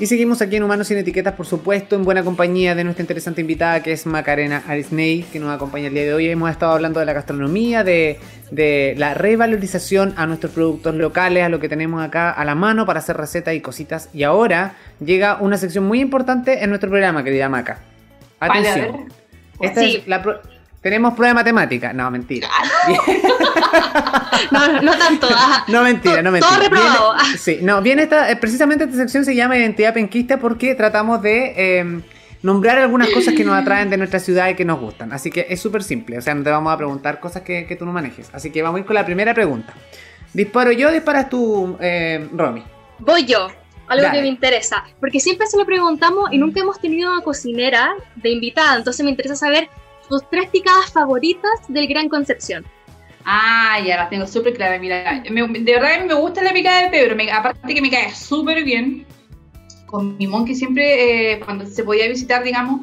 Y seguimos aquí en Humanos sin Etiquetas, por supuesto, en buena compañía de nuestra interesante invitada que es Macarena Arisney, que nos acompaña el día de hoy. Hemos estado hablando de la gastronomía, de, de la revalorización a nuestros productos locales, a lo que tenemos acá a la mano para hacer recetas y cositas. Y ahora llega una sección muy importante en nuestro programa, querida Maca. Atención. Esta es la pro- tenemos prueba de matemática. No, mentira. No, no tanto. ajá. No, mentira, no, mentira. Todo reprobado. Viene- sí, no, viene esta, eh, precisamente esta sección se llama Identidad Penquista porque tratamos de eh, nombrar algunas cosas que nos atraen de nuestra ciudad y que nos gustan. Así que es súper simple, o sea, no te vamos a preguntar cosas que, que tú no manejes. Así que vamos a ir con la primera pregunta. ¿Disparo yo o disparas tú, eh, Romy? Voy yo. Algo Dale. que me interesa. Porque siempre se lo preguntamos y nunca hemos tenido una cocinera de invitada. Entonces me interesa saber tus tres picadas favoritas del Gran Concepción. Ah, ya las tengo súper claras. Mira, me- de verdad me gusta la picada de Pedro. Me- aparte que me cae súper bien. Con mi mon que siempre, eh, cuando se podía visitar, digamos,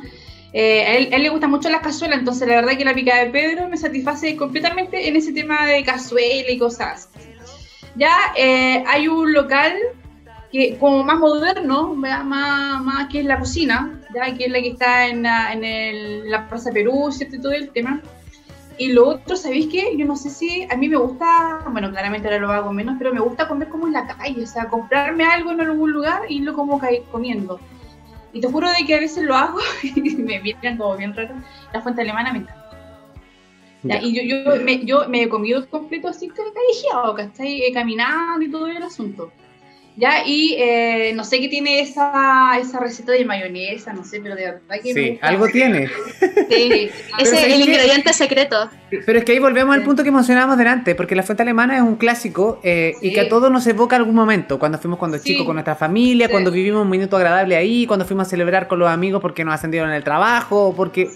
eh, a, él, a él le gustan mucho las cazuelas. Entonces, la verdad que la picada de Pedro me satisface completamente en ese tema de cazuela y cosas. Ya eh, hay un local que como más moderno, más, más que es la cocina, ya que es la que está en la, en el- la Plaza Perú, ¿cierto? Y todo el tema. Y lo otro, ¿sabéis qué? Yo no sé si a mí me gusta, bueno, claramente ahora lo hago menos, pero me gusta comer como en la calle, o sea, comprarme algo en algún lugar y lo como comiendo. Y te juro de que a veces lo hago y me miran como bien raro. La fuente alemana me encanta. Ya, Ya. Y yo, yo, me, yo me he comido completo así ca- callejeado, ¿cachai? Caminando y todo el asunto. Ya, y eh, no sé qué tiene esa, esa receta de mayonesa, no sé, pero de verdad que me Sí, algo tiene. Sí, Ese ¿sabes es el ingrediente secreto. Pero es que ahí volvemos al punto que mencionábamos delante, porque la fuente alemana es un clásico eh, y Sí. que a todos nos evoca algún momento, cuando fuimos cuando Sí. chicos con nuestra familia, Sí. cuando vivimos un minuto agradable ahí, cuando fuimos a celebrar con los amigos porque nos ascendieron en el trabajo, porque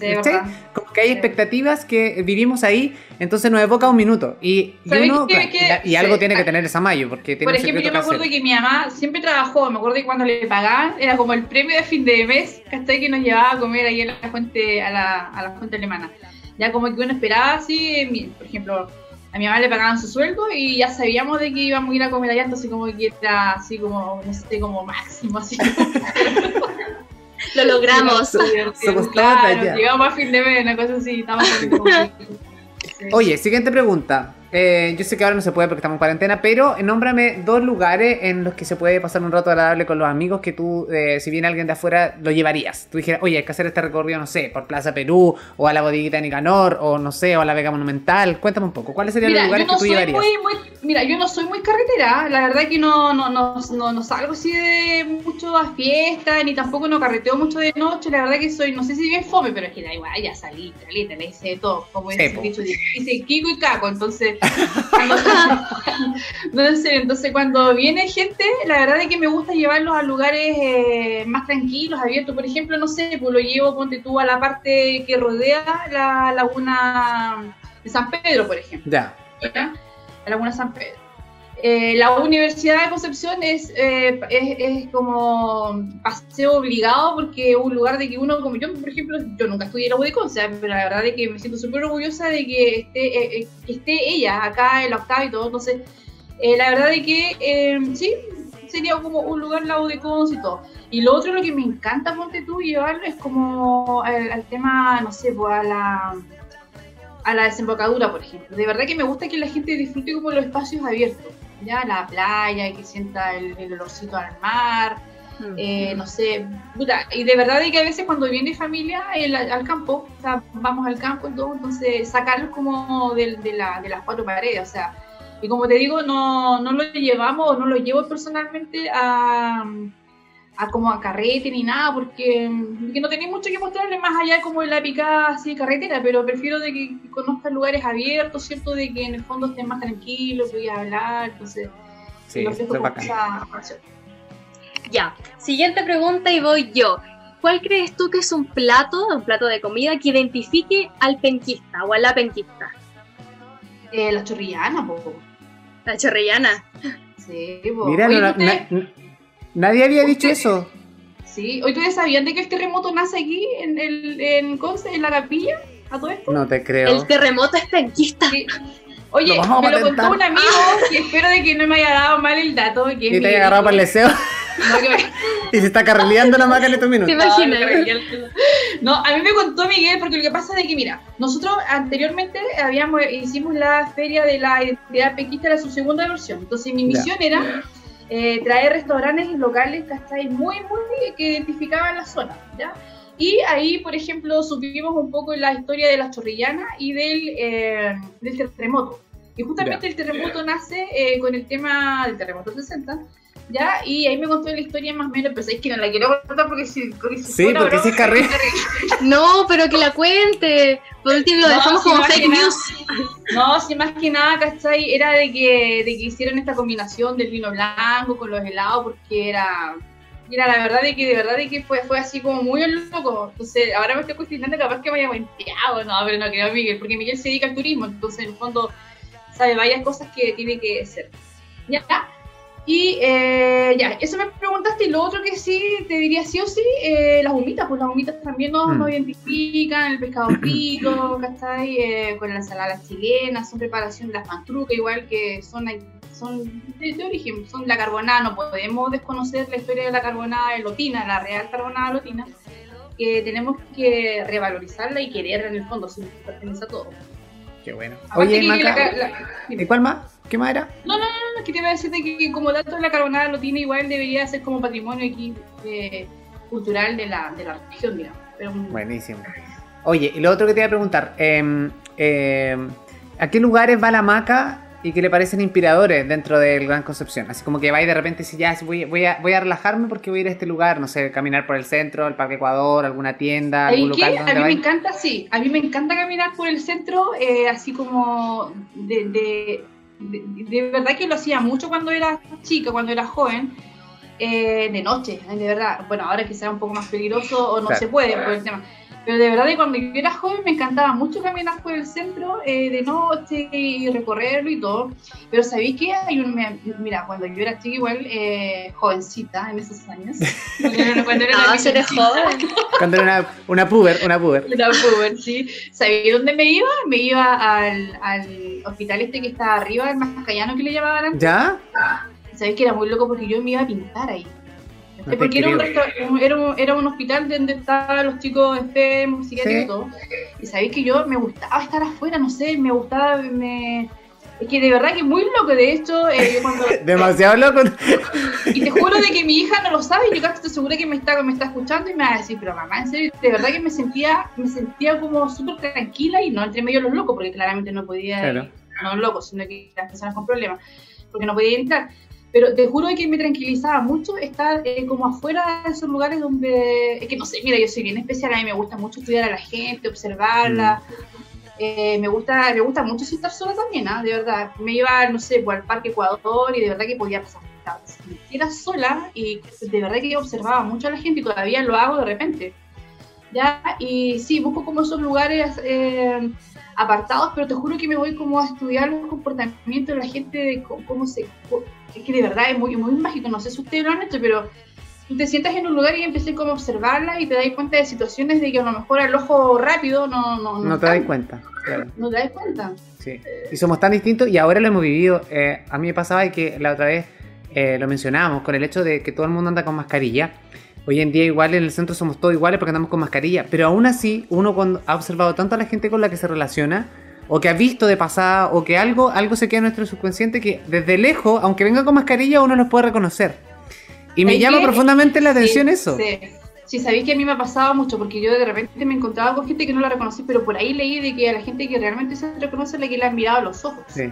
como que hay expectativas que vivimos ahí, entonces nos evoca un minuto. Y, y ¿Sabes uno, Que- y y algo tiene que tener esa mayo, porque tiene Por ejemplo, yo me acuerdo casero. que mi mamá siempre trabajó, me acuerdo que cuando le pagaban era como el premio de fin de mes, ¿cachai? Que nos llevaba a comer ahí en la fuente, a la, a la fuente alemana. Ya como que uno esperaba así, por ejemplo, a mi mamá le pagaban su sueldo y ya sabíamos de que íbamos a ir a comer allá, entonces como que era así como, no sé, como máximo, así. Lo logramos. Somos claro, ya. llegamos a fin de mes, una cosa así, estábamos como... Sí. Oye, siguiente pregunta. Eh, yo sé que ahora no se puede porque estamos en cuarentena, pero nómbrame dos lugares en los que se puede pasar un rato agradable con los amigos que tú, eh, si viene alguien de afuera, lo llevarías. Tú dijeras, oye, hay que hacer este recorrido, no sé, por Plaza Perú, o a la bodeguita de Nicanor, o no sé, o a la Vega Monumental. Cuéntame un poco, ¿cuáles serían Mira, los lugares no que tú llevarías? muy, muy- mira, yo no soy muy carretera, la verdad que no, no, no, no, no salgo así de mucho a fiesta, ni tampoco no carreteo mucho de noche, la verdad que soy, no sé si bien fome, pero es que da igual, ya salí, caleta, le hice de todo, como Sí, dice dice Kiko y Caco, entonces, no sé, entonces cuando viene gente, la verdad es que me gusta llevarlos a lugares eh, más tranquilos, abiertos, por ejemplo, no sé, pues lo llevo, ponte tú a la parte que rodea la laguna de San Pedro, por ejemplo. Ya. La Laguna San Pedro. Eh, la Universidad de Concepción es, eh, es, como paseo obligado porque es un lugar de que uno, como yo, por ejemplo, yo nunca estudié la U de Conce, pero la verdad es que me siento súper orgullosa de que esté, eh, eh, esté ella acá en la octava y todo. Entonces, la verdad es que sí, sería como un lugar la U de Conce y todo. Y lo otro, lo que me encanta, ponte tú, llevarlo es como al, al tema, no sé, pues a la a la desembocadura, por ejemplo. De verdad que me gusta que la gente disfrute como los espacios abiertos, ya la playa, que sienta el, el olorcito al mar, eh, no sé, puta, y de verdad de que a veces cuando viene familia el- al campo, o sea, vamos al campo y todo, entonces sacarlos como del- de, la- de las cuatro paredes, o sea, y como te digo, no, no lo llevamos, no lo llevo personalmente a, a como a carrete ni nada, porque, porque no tenéis mucho que mostrarle más allá como de la picada así de carretera, pero prefiero de que, que conozcan lugares abiertos, ¿cierto? De que en el fondo estén más tranquilos, que voy a hablar, entonces Sí, lo es bacán. esa. Ya. Siguiente pregunta y voy yo. ¿Cuál crees tú que es un plato, un plato de comida que identifique al penquista o a la penquista? Eh, la chorrillana, poco. La chorrillana. Sí, po. Mira, Oye, no- ¿ustedes- na- na- nadie había dicho eso. Sí, hoy ustedes sabían de que el terremoto nace aquí en el en Conce, en la capilla, a todo esto. No te creo. El terremoto es penquista. Sí. Oye, Lo me lo contó un amigo que espero de que no me haya dado mal el dato. Que Y te haya agarrado para el deseo. No, que me- Y se está carrileando la maca en estos ¿Te minutos. imaginas? No, a mí me contó Miguel porque lo que pasa es que, mira, nosotros anteriormente habíamos hicimos la feria de la identidad pequista, era su segunda versión. Entonces mi Ya. misión era eh, traer restaurantes locales, ¿cachai? Muy, muy que identificaban la zona, ¿ya? Y ahí, por ejemplo, subimos un poco la historia de la chorrillana y del, eh, del terremoto. Y justamente el terremoto nace eh, con el tema del terremoto 60, ¿ya? Y ahí me contó la historia más o menos, pero es que no la quiero contar porque si, porque si Sí, porque si es carril. No, pero que la cuente. Por último lo No, dejamos sí, como más fake que nada. news. No, sí, más que nada, ¿cachai? Era de que, de que hicieron esta combinación del vino blanco con los helados, porque era, era la verdad de que, de verdad de que fue, fue así como muy loco. Entonces, ahora me estoy cuestionando capaz que me haya no, pero no creo Miguel, porque Miguel se dedica al turismo, entonces en el fondo sabe varias cosas que tiene que hacer. Ya, y eh, ya, eso me preguntaste, y lo otro que sí te diría sí o sí, eh, las humitas, pues las humitas también nos, Mm. nos identifican, el pescado frito, ¿cachai? Eh, con la ensalada chilena, son preparación de las mantrucas, igual que son, son de, de origen, son la carbonada, no podemos desconocer la historia de la carbonada lotina, la real carbonada lotina, que tenemos que revalorizarla y quererla en el fondo, si pertenece a todo. Qué bueno. Aparte Oye, Maca, la- la- ¿y cuál más? ¿Qué más era? no, no, no, que te iba a decir de que, que como dato la carbonada lo tiene igual debería ser como patrimonio aquí eh, cultural de la, de la región, digamos. Pero, Buenísimo. Oye, y lo otro que te iba a preguntar, em, em, ¿a qué lugares va la maca y qué le parecen inspiradores dentro del Gran Concepción? Así como que va y de repente si ya voy, voy, a, voy a relajarme porque voy a ir a este lugar, no sé, caminar por el centro, el Parque Ecuador, alguna tienda, ¿Sabes algún qué? local A donde mí me encanta, sí, a mí me encanta caminar por el centro, eh, así como de, de, de- de verdad que lo hacía mucho cuando era chica, cuando era joven, eh, de noche, de verdad. Bueno, ahora que sea un poco más peligroso o no Claro. se puede por el tema. Pero de verdad que cuando yo era joven me encantaba mucho caminar por el centro eh, de noche y recorrerlo y todo. Pero ¿sabéis qué? Hay un, mira, cuando yo era chica igual, eh, jovencita en esos años. cuando era- era No, eres chiquitita, joven. Cuando era una, una puber, una puber. Una puber, sí. ¿Sabéis dónde me iba? Me iba al, al hospital este que está arriba, el Mascayano que le llamaban antes. ¿Ya? Sabéis que era muy loco porque yo me iba a pintar ahí. No porque era un, era, un, era un hospital donde estaban los chicos enfermos, psiquiátricos Sí. y todo. Y sabéis que yo me gustaba estar afuera, no sé, me gustaba, me... Es que de verdad que muy loco, de hecho, eh, cuando... Demasiado loco. Y te juro de que mi hija no lo sabe y yo casi estoy segura que me está, me está escuchando y me va a decir, pero mamá, en serio, de verdad que me sentía, me sentía como súper tranquila y no entre medio los locos, porque claramente no podía, Claro. no locos, sino que las personas con problemas, porque no podía entrar. Pero te juro que me tranquilizaba mucho estar eh, como afuera de esos lugares donde, es que no sé, mira, yo soy bien especial, a mí me gusta mucho estudiar a la gente, observarla. Eh, me gusta me gusta mucho estar sola también, ¿ah? de verdad. Me iba, no sé, el Parque Ecuador y de verdad que podía pasar tardes era sola y de verdad que observaba mucho a la gente y todavía lo hago de repente. ¿Ya? Y sí, busco como esos lugares eh, apartados, pero te juro que me voy como a estudiar los comportamientos de la gente, de cómo, se... Es que de verdad es muy, muy mágico, no sé si ustedes lo han hecho, pero tú te sientas en un lugar y empecé como a observarla y te das cuenta de situaciones de que a lo mejor al ojo rápido no... No, No te das cuenta. Claro. No te das cuenta. Sí. Y somos tan distintos y ahora lo hemos vivido. Eh, a mí me pasaba que la otra vez eh, lo mencionábamos con el hecho de que todo el mundo anda con mascarilla. Hoy en día igual en el centro somos todos iguales porque andamos con mascarilla. Pero aún así, uno cuando ha observado tanto a la gente con la que se relaciona, o que ha visto de pasada, o que algo, algo se queda en nuestro subconsciente que desde lejos, aunque venga con mascarilla, uno los puede reconocer. Y me ¿Sabes llama qué? profundamente la atención Sí, eso. Sí. Sí, sabéis que a mí me ha pasado mucho porque yo de repente me encontraba con gente que no la reconocí, pero por ahí leí de que a la gente que realmente se reconoce es la que le han mirado a los ojos. Sí.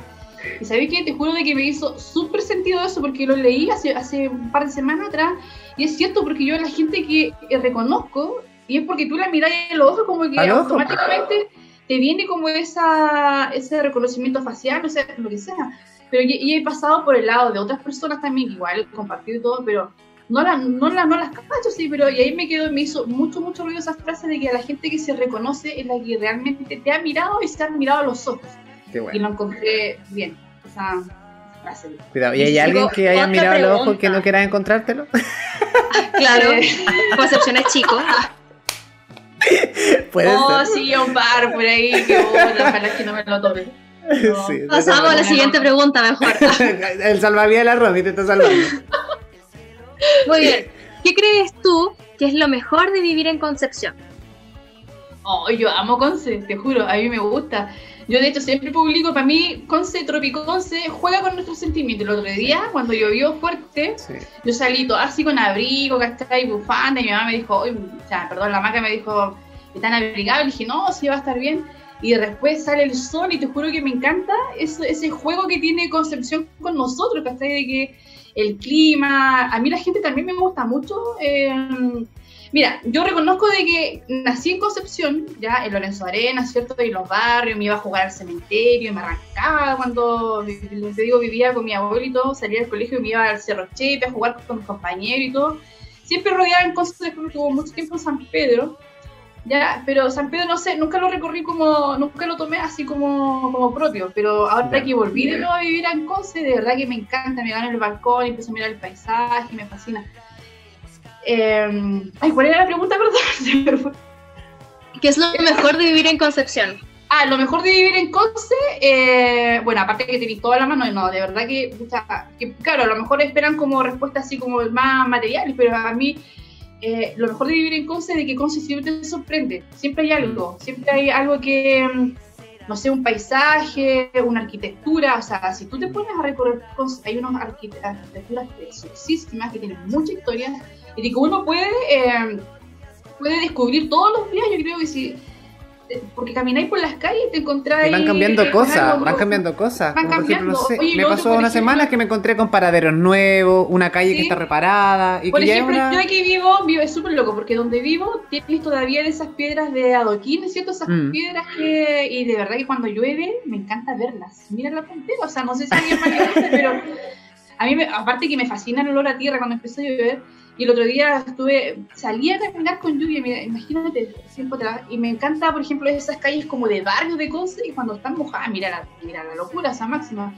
Y sabéis que te juro de que me hizo súper sentido eso porque lo leí hace, hace un par de semanas atrás y es cierto porque yo a la gente que reconozco y es porque tú la miras en los ojos como que Al ojo. automáticamente te viene como esa, ese reconocimiento facial, o sea, lo que sea. Pero y, y he pasado por el lado de otras personas también, igual compartido y todo, pero no, la, no, la, no las cacho, sí, pero y ahí me quedó, me hizo mucho, mucho ruido esa frase de que a la gente que se reconoce es la que realmente te ha mirado y se ha mirado a los ojos. Qué Y lo encontré bien, esa frase. Cuidado. ¿Y hay Y alguien que haya mirado los ojos que no quiera encontrártelo? Claro, Concepción es chico. Puede oh, ser. sí, un par por ahí, que bueno, ojalá que no me lo tome. No. Sí, de Pasamos a la siguiente pregunta mejor. El salvavidas de la Romy te está salvando. Muy bien. ¿Qué crees tú que es lo mejor de vivir en Concepción? Oh, yo amo Conce, te juro, a mí me gusta. Yo de hecho siempre publico, para mí, Conce, Conce juega con nuestros sentimientos. El otro día, cuando llovió fuerte, yo salí todo así con abrigo, ¿cachai? Bufanda, y mi mamá me dijo, o sea, perdón, la maca me dijo, ¿están abrigados? Y dije, no, sí va a estar bien. Y después sale el sol y te juro que me encanta ese, ese juego que tiene Concepción con nosotros, ¿cachai? De que el clima, a mí la gente también me gusta mucho. Eh, Mira, yo reconozco de que nací en Concepción, ya en Lorenzo Arena, ¿cierto? Y los barrios, me iba a jugar al cementerio, me arrancaba cuando, les digo, vivía con mi abuelo salía del colegio y me iba al Cerro Chepe a jugar con mis compañeros y todo. Siempre rodeaba en Concepción, tuvo mucho tiempo en San Pedro, ya, pero San Pedro no sé, nunca lo recorrí como, nunca lo tomé así como, como propio, pero ahora que volví de nuevo a vivir en Conce, de verdad que me encanta, me gano en el balcón, empiezo a mirar el paisaje, me fascina. Eh, ay, ¿cuál era la pregunta? Perdón. ¿Qué es lo mejor de vivir en Concepción? Ah, lo mejor de vivir en Conce, eh, bueno, aparte que te vi toda la mano, no, de verdad que, que, claro, a lo mejor esperan como respuesta así como más materiales, pero a mí eh, lo mejor de vivir en Conce es de que Conce siempre te sorprende, siempre hay algo, siempre hay algo que, no sé, un paisaje, una arquitectura, o sea, si tú te pones a recorrer hay unas arquitecturas preciosísimas que tienen mucha historia, y que uno puede, eh, puede descubrir todos los días, yo creo que si porque camináis por las calles y te encontráis. Van cambiando cosas, van cambiando cosas. Van cambiando. me pasó una semana que me encontré con paraderos nuevos, una calle que está reparada. Y por que ejemplo, yo aquí vivo, vivo es súper loco, porque donde vivo tienes todavía esas piedras de adoquín, ¿cierto? Esas mm. piedras que. Y de verdad que cuando llueve me encanta verlas. Mira la frontera, o sea, no sé si alguien más pero. A mí, me, aparte que me fascina el olor a tierra cuando empieza a llover y el otro día estuve, salí a caminar con lluvia, mira, imagínate, tiempo atrás, y me encanta, por ejemplo, esas calles como de barrio de Conce, y cuando están mojadas, mira la, mira la locura, esa máxima.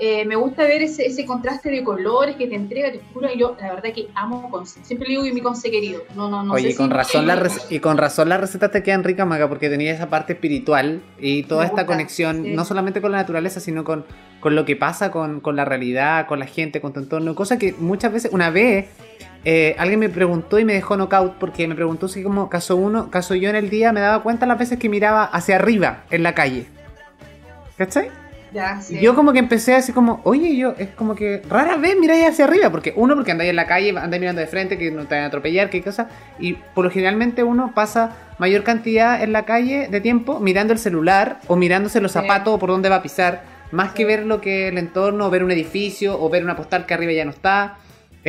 Eh, me gusta ver ese, ese, contraste de colores que te entrega, te juro, y yo la verdad que amo Conce. Siempre le digo que mi Conce querido. No, no, no Oye, y, con razón la y con razón las recetas te quedan ricas, Maga, porque tenía esa parte espiritual y toda esta conexión, no solamente con la naturaleza, sino con, con lo que pasa con, con, la realidad, con la gente, con tu entorno. Cosa que muchas veces, una vez, eh, alguien me preguntó y me dejó knockout porque me preguntó si como caso uno, caso yo en el día me daba cuenta las veces que miraba hacia arriba en la calle. ¿Cachai? Ya, sí. Yo como que empecé así como, oye, yo es como que rara vez miráis hacia arriba, porque uno, porque andáis en la calle, andáis mirando de frente, que no te van a atropellar, qué cosa, y por lo generalmente uno pasa mayor cantidad en la calle de tiempo mirando el celular o mirándose los zapatos o por dónde va a pisar, más que ver lo que el entorno, o ver un edificio o ver una postal que arriba ya no está.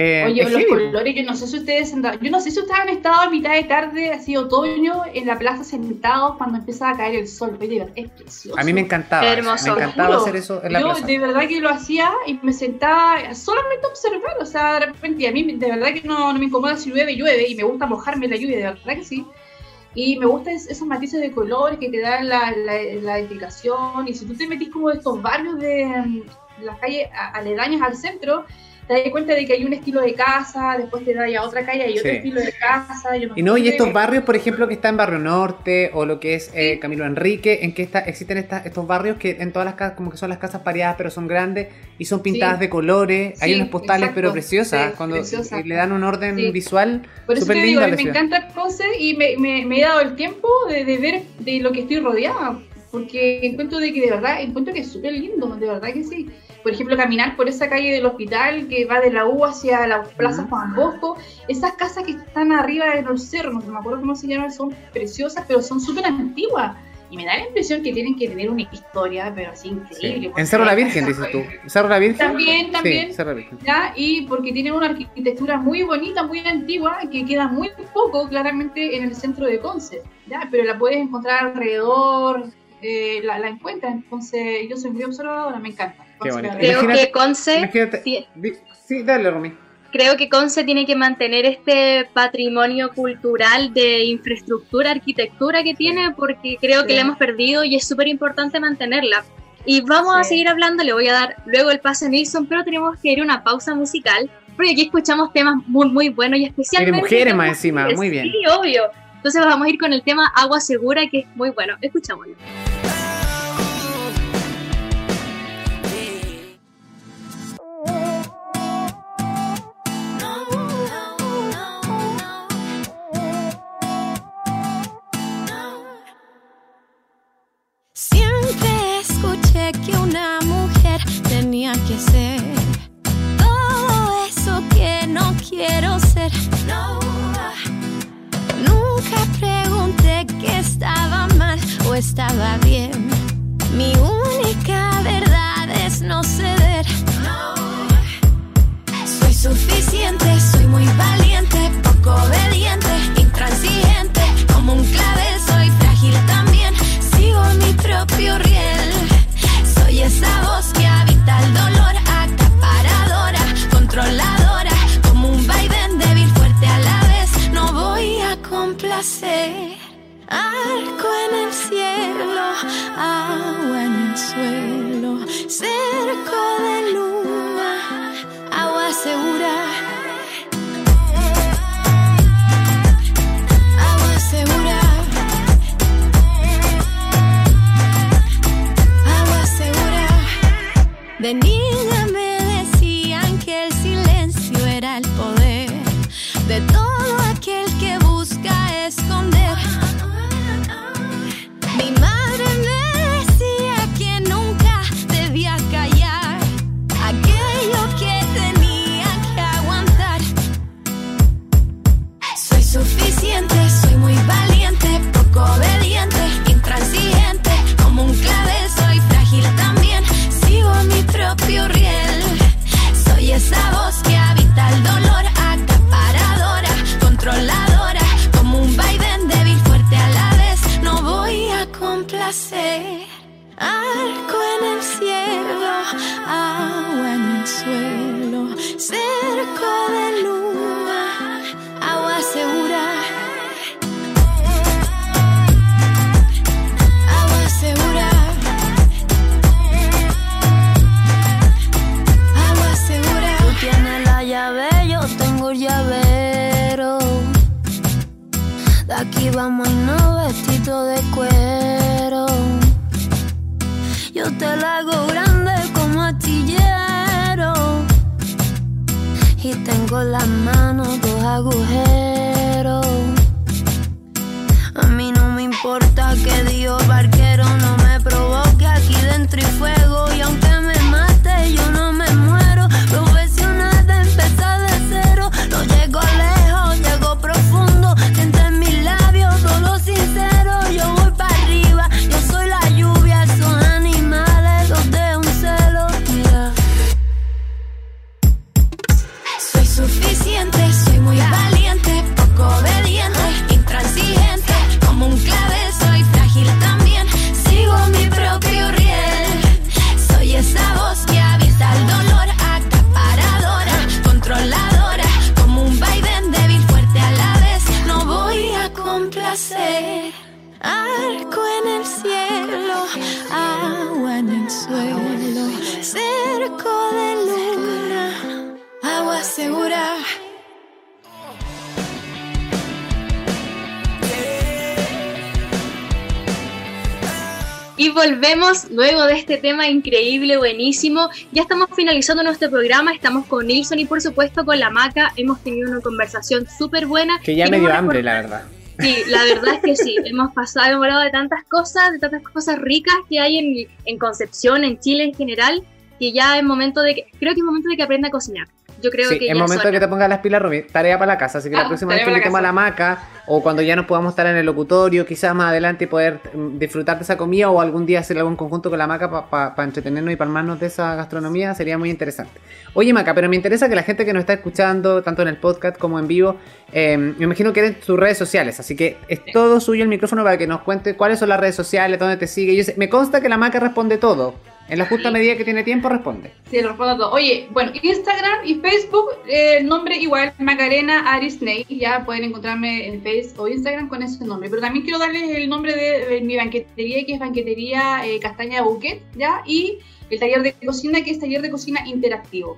Eh, Oye, los colores, yo no sé si ustedes han yo no sé si ustedes han estado a mitad de tarde, así otoño, en la plaza sentados cuando empieza a caer el sol. Oye, es precioso. A mí me encantaba. Hermoso. Me encantaba hacer eso en la yo, de verdad que lo hacía y me sentaba solamente a observar. O sea, de repente, a mí de verdad que no, no me incomoda si llueve, llueve y me gusta mojarme la lluvia, de verdad que sí. Y me gustan esos matices de colores que te dan la, la, la edificación. Y si tú te metís como de estos barrios de mm, las calles aledañas al centro, te das cuenta de que hay un estilo de casa, después te das a otra calle y otro estilo de casa. y no, y estos barrios, por ejemplo, que está en Barrio Norte o lo que es eh, Camilo Enrique, en que está, existen estos barrios que en todas las casas, como que son las casas pareadas, pero son grandes y son pintadas de colores. hay unas postales, pero preciosas, cuando le dan un orden visual. Por eso te digo, me encanta Conce y me, me, he dado el tiempo de, de ver de lo que estoy rodeada, porque encuentro de que de verdad, encuentro que es súper lindo, de verdad que sí por ejemplo, caminar por esa calle del hospital que va de la U hacia la Plaza Juan Bosco, esas casas que están arriba de los cerros, no me acuerdo cómo se llaman, son preciosas, pero son súper antiguas. Y me da la impresión que tienen que tener una historia, pero así increíble. En Cerro la Virgen, dices tú. ¿Cerro la Virgen? También, también. Cerro la Virgen. ¿ya? Y porque tiene una arquitectura muy bonita, muy antigua, que queda muy poco claramente en el centro de Conce. ¿ya? Pero la puedes encontrar alrededor, eh, la, la encuentras. Entonces, yo soy muy observadora, me encanta. Creo que Conce. Sí, dale, Romy. Creo que Conce tiene que mantener este patrimonio cultural de infraestructura, arquitectura que tiene, porque creo que la hemos perdido y es súper importante mantenerla. Y vamos a seguir hablando, le voy a dar luego el paso a Nilsson, pero tenemos que ir a una pausa musical, porque aquí escuchamos temas muy, muy buenos y especialmente... de mujeres más encima, muy bien. Sí, obvio. Entonces vamos a ir con el tema Agua Segura, que es muy bueno. Escuchámoslo. Estaba bien. Las manos dos agujeros. Suficiente, soy muy valiente, volvemos luego de este tema increíble, buenísimo. Ya estamos finalizando nuestro programa, estamos con Nilsson y por supuesto con la Maca. Hemos tenido una conversación súper buena. Que ya me dio hambre, la verdad. Sí, la verdad es que sí. Hemos pasado, hemos hablado de tantas cosas, de tantas cosas ricas que hay en, en Concepción, en Chile en general, que ya es momento de que, creo que es momento de que aprenda a cocinar. Yo creo Sí, que es momento de que te pongas las pilas, Romy. Tarea para la casa. Así que la Ah, próxima vez que invitemos a la maca o cuando ya nos podamos estar en el locutorio, quizás más adelante y poder mm, disfrutar de esa comida o algún día hacer algo en conjunto con la maca para entretenernos y palmarnos de esa gastronomía, sería muy interesante. Oye, Maca, pero me interesa que la gente que nos está escuchando, tanto en el podcast como en vivo, eh, me imagino que en sus redes sociales. Así que es todo suyo el micrófono para que nos cuente cuáles son las redes sociales, dónde te sigue. Yo sé- me consta que la maca responde todo. En la justa medida que tiene tiempo, responde. Sí, lo respondo todo. Oye, bueno, Instagram y Facebook, eh, el nombre igual, Macarena Arisney. Ya pueden encontrarme en Facebook o Instagram con ese nombre. Pero también quiero darles el nombre de, de mi banquetería, que es Banquetería eh, Castaña Buquet, ¿ya? Y el taller de cocina, que es taller de cocina interactivo.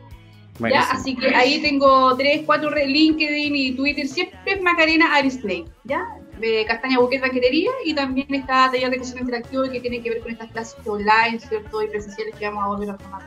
¿ya? Así que ahí tengo tres, cuatro redes, LinkedIn y Twitter, siempre es Macarena Arisney, ¿ya? De Castaña Buquet Banquetería y también está taller de cocina interactivo que tiene que ver con estas clases online, ¿cierto? Y presenciales que vamos a volver a tomar.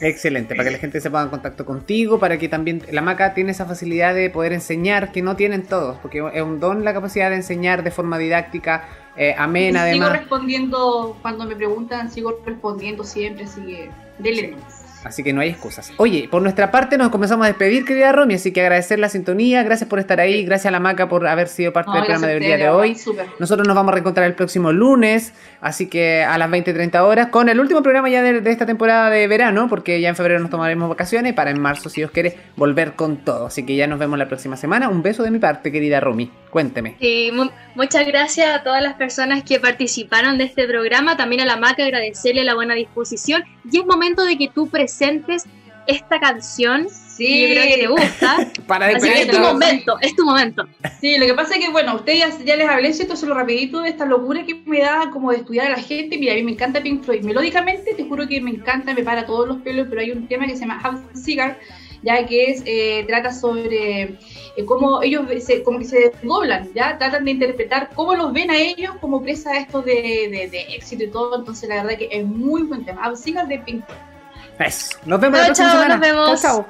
Excelente, para que la gente se ponga en contacto contigo, para que también la maca tiene esa facilidad de poder enseñar que no tienen todos, porque es un don la capacidad de enseñar de forma didáctica, eh, amena sigo además. respondiendo cuando me preguntan, sigo respondiendo siempre, así que denle nomás. Así que no hay excusas. Oye, por nuestra parte nos comenzamos a despedir, querida Romy, así que agradecer la sintonía, gracias por estar ahí, gracias a la Maca por haber sido parte del programa del día de hoy. Nosotros nos vamos a reencontrar el próximo lunes, así que a las 20-30 horas, con el último programa ya de, esta temporada de verano, porque ya en febrero nos tomaremos vacaciones para en marzo, si Dios quiere, volver con todo. Así que ya nos vemos la próxima semana. Un beso de mi parte, querida Romy. Cuénteme. Sí, muchas gracias a todas las personas que participaron de este programa, también a la Maca agradecerle la buena disposición. Y es momento de que tú presentes esta canción Sí. Yo creo que te gusta. Para Así que es tu momento, es tu momento. Sí, lo que pasa es que, bueno, ustedes ya, les hablé, esto solo rapidito, de esta locura que me da como de estudiar a la gente. Mira, a mí me encanta Pink Floyd. Melódicamente, te juro que me encanta, me para todos los pelos, pero hay un tema que se llama House Cigar, ya que es, eh, trata sobre eh, cómo ellos se, como que se desdoblan, ya tratan de interpretar cómo los ven a ellos como presa a esto de, de, éxito y todo. Entonces, la verdad que es muy buen tema. Cigar de Pink Floyd. Nos vemos la próxima semana. Nos vemos. chao.